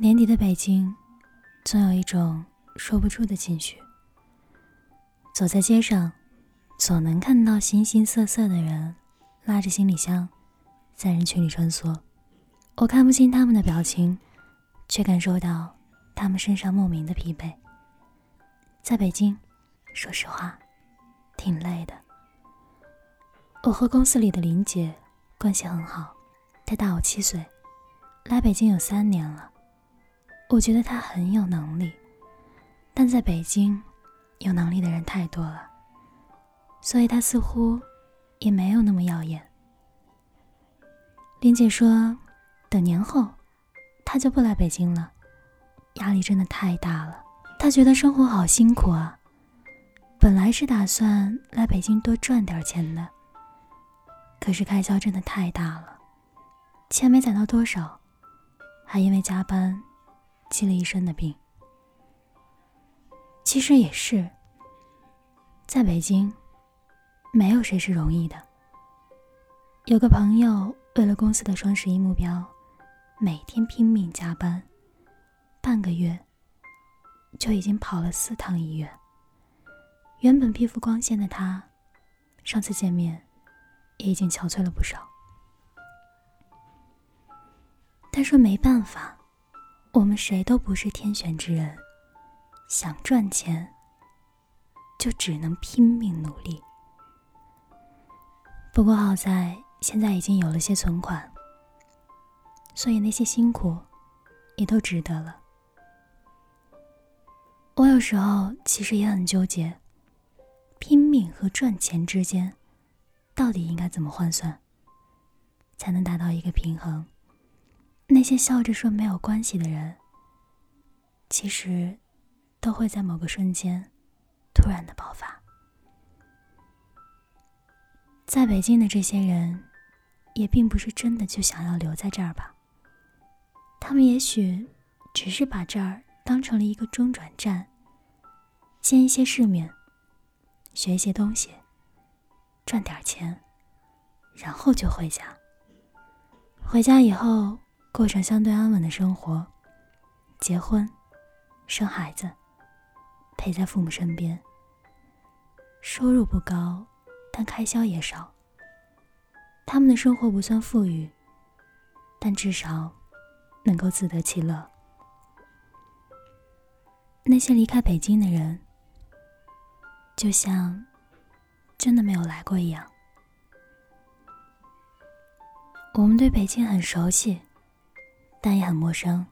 年底的北京，总有一种说不出的情绪。走在街上，总能看到形形色色的人拉着行李箱，在人群里穿梭。我看不清他们的表情，却感受到他们身上莫名的疲惫。在北京，说实话，挺累的。我和公司里的林姐关系很好，她大我七岁，来北京有三年了。我觉得他很有能力，但在北京，有能力的人太多了，所以他似乎也没有那么耀眼。林姐说，等年后，他就不来北京了，压力真的太大了。他觉得生活好辛苦啊。本来是打算来北京多赚点钱的。可是开销真的太大了，钱没攒到多少，还因为加班，积了一身的病。其实也是，在北京，没有谁是容易的。有个朋友为了公司的双十一目标，每天拼命加班，半个月就已经跑了四趟医院。原本皮肤光鲜的他，上次见面。也已经憔悴了不少。他说：“没办法，我们谁都不是天选之人，想赚钱，就只能拼命努力。不过好在现在已经有了些存款，所以那些辛苦也都值得了。我有时候其实也很纠结，拼命和赚钱之间。”到底应该怎么换算，才能达到一个平衡？那些笑着说没有关系的人，其实都会在某个瞬间突然的爆发。在北京的这些人，也并不是真的就想要留在这儿吧？他们也许只是把这儿当成了一个中转站，见一些世面，学一些东西。赚点钱，然后就回家。回家以后，过上相对安稳的生活，结婚，生孩子，陪在父母身边。收入不高，但开销也少。他们的生活不算富裕，但至少能够自得其乐。那些离开北京的人，就像……真的没有来过一样。我们对北京很熟悉，但也很陌生。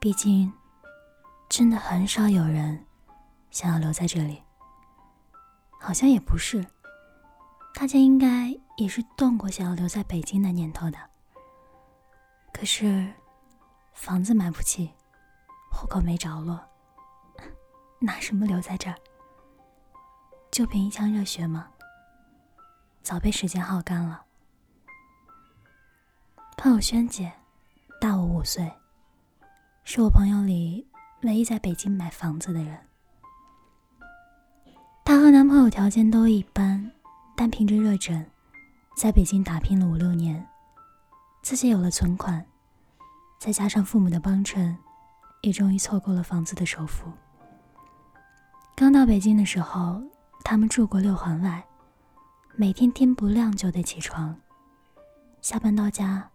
毕竟，真的很少有人想要留在这里。好像也不是，大家应该也是动过想要留在北京的念头的。可是，房子买不起，户口没着落，拿什么留在这儿？就凭一腔热血吗？早被时间耗干了。朋友萱姐，大我五岁，是我朋友里唯一在北京买房子的人。她和男朋友条件都一般，但凭着热忱，在北京打拼了五六年，自己有了存款，再加上父母的帮衬，也终于凑够了房子的首付。刚到北京的时候。他们住过六环外，每天天不亮就得起床，下班到家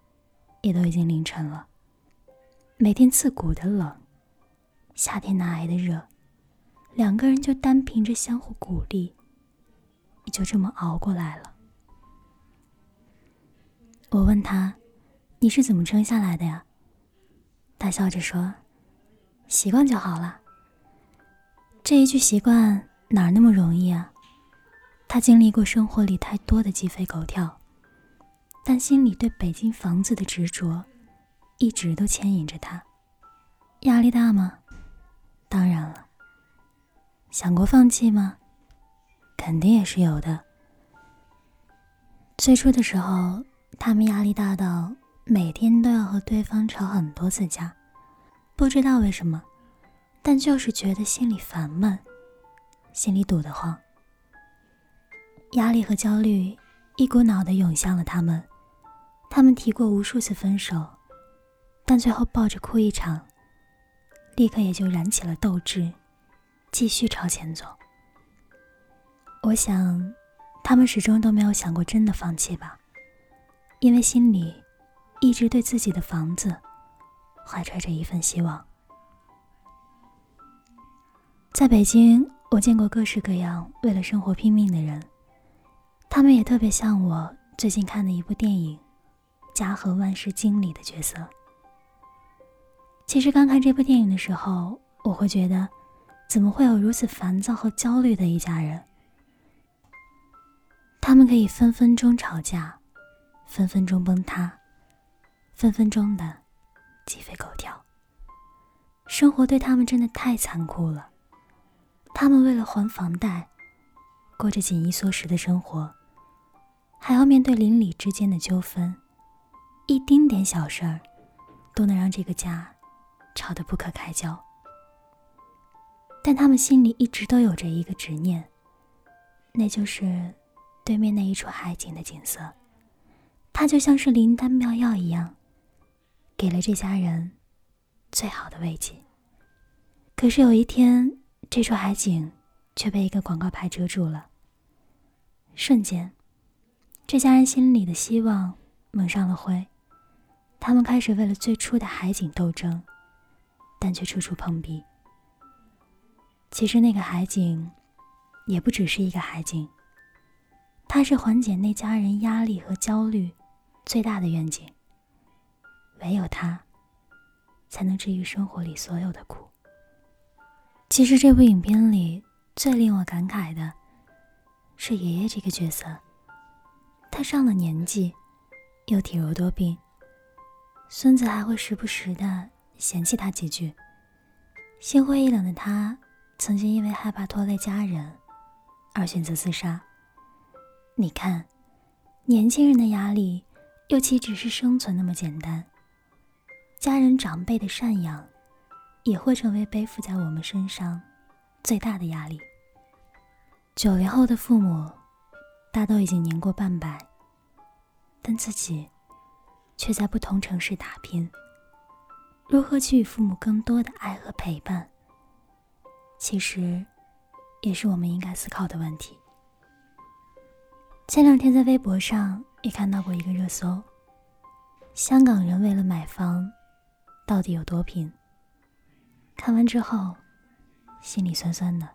也都已经凌晨了。每天刺骨的冷，夏天难挨的热，两个人就单凭着相互鼓励，也就这么熬过来了。我问他：“你是怎么撑下来的呀？”他笑着说：“习惯就好了。”这一句习惯。哪儿那么容易啊？他经历过生活里太多的鸡飞狗跳，但心里对北京房子的执着，一直都牵引着他。压力大吗？当然了。想过放弃吗？肯定也是有的。最初的时候，他们压力大到每天都要和对方吵很多次架，不知道为什么，但就是觉得心里烦闷。心里堵得慌，压力和焦虑一股脑的涌向了他们。他们提过无数次分手，但最后抱着哭一场，立刻也就燃起了斗志，继续朝前走。我想，他们始终都没有想过真的放弃吧，因为心里一直对自己的房子怀揣着一份希望。在北京，我见过各式各样为了生活拼命的人，他们也特别像我最近看的一部电影《家和万事兴》里的角色。其实刚看这部电影的时候，我会觉得，怎么会有如此烦躁和焦虑的一家人？他们可以分分钟吵架，分分钟崩塌，分分钟的鸡飞狗跳。生活对他们真的太残酷了。他们为了还房贷，过着紧衣缩食的生活，还要面对邻里之间的纠纷，一丁点小事儿都能让这个家吵得不可开交。但他们心里一直都有着一个执念，那就是对面那一处海景的景色，它就像是灵丹妙药一样，给了这家人最好的慰藉。可是有一天。这处海景却被一个广告牌遮住了。瞬间，这家人心里的希望蒙上了灰。他们开始为了最初的海景斗争，但却处处碰壁。其实那个海景，也不只是一个海景，它是缓解那家人压力和焦虑最大的愿景。唯有它，才能治愈生活里所有的苦。其实这部影片里最令我感慨的，是爷爷这个角色。他上了年纪，又体弱多病，孙子还会时不时的嫌弃他几句。心灰意冷的他，曾经因为害怕拖累家人，而选择自杀。你看，年轻人的压力，又岂只是生存那么简单？家人长辈的赡养。也会成为背负在我们身上最大的压力。九零后的父母大都已经年过半百，但自己却在不同城市打拼。如何给予父母更多的爱和陪伴，其实也是我们应该思考的问题。前两天在微博上也看到过一个热搜：香港人为了买房，到底有多拼？看完之后，心里酸酸的。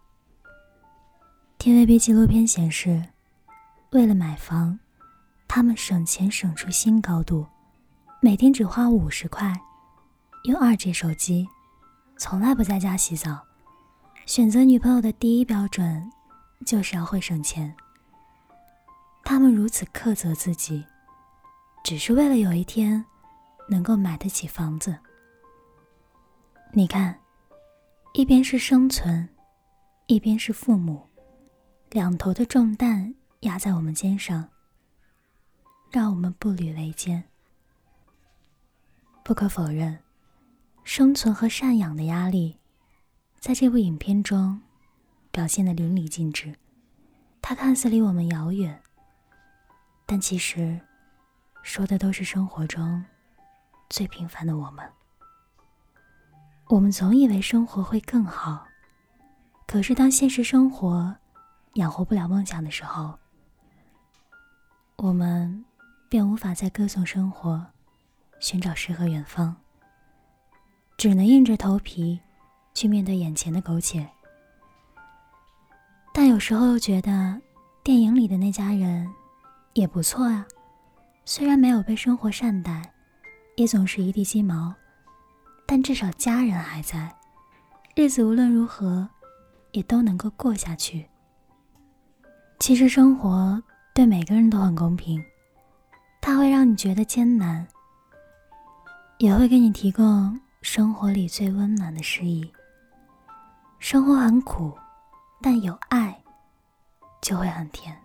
TVB 纪录片显示，为了买房，他们省钱省出新高度，每天只花五十块，用二 G 手机，从来不在家洗澡。选择女朋友的第一标准，就是要会省钱。他们如此苛责自己，只是为了有一天，能够买得起房子。你看。一边是生存，一边是父母，两头的重担压在我们肩上，让我们步履维艰。不可否认，生存和赡养的压力，在这部影片中表现的淋漓尽致。它看似离我们遥远，但其实说的都是生活中最平凡的我们。我们总以为生活会更好，可是当现实生活养活不了梦想的时候，我们便无法再歌颂生活，寻找诗和远方，只能硬着头皮去面对眼前的苟且。但有时候又觉得，电影里的那家人也不错啊，虽然没有被生活善待，也总是一地鸡毛。但至少家人还在，日子无论如何也都能够过下去。其实生活对每个人都很公平，它会让你觉得艰难，也会给你提供生活里最温暖的诗意。生活很苦，但有爱就会很甜。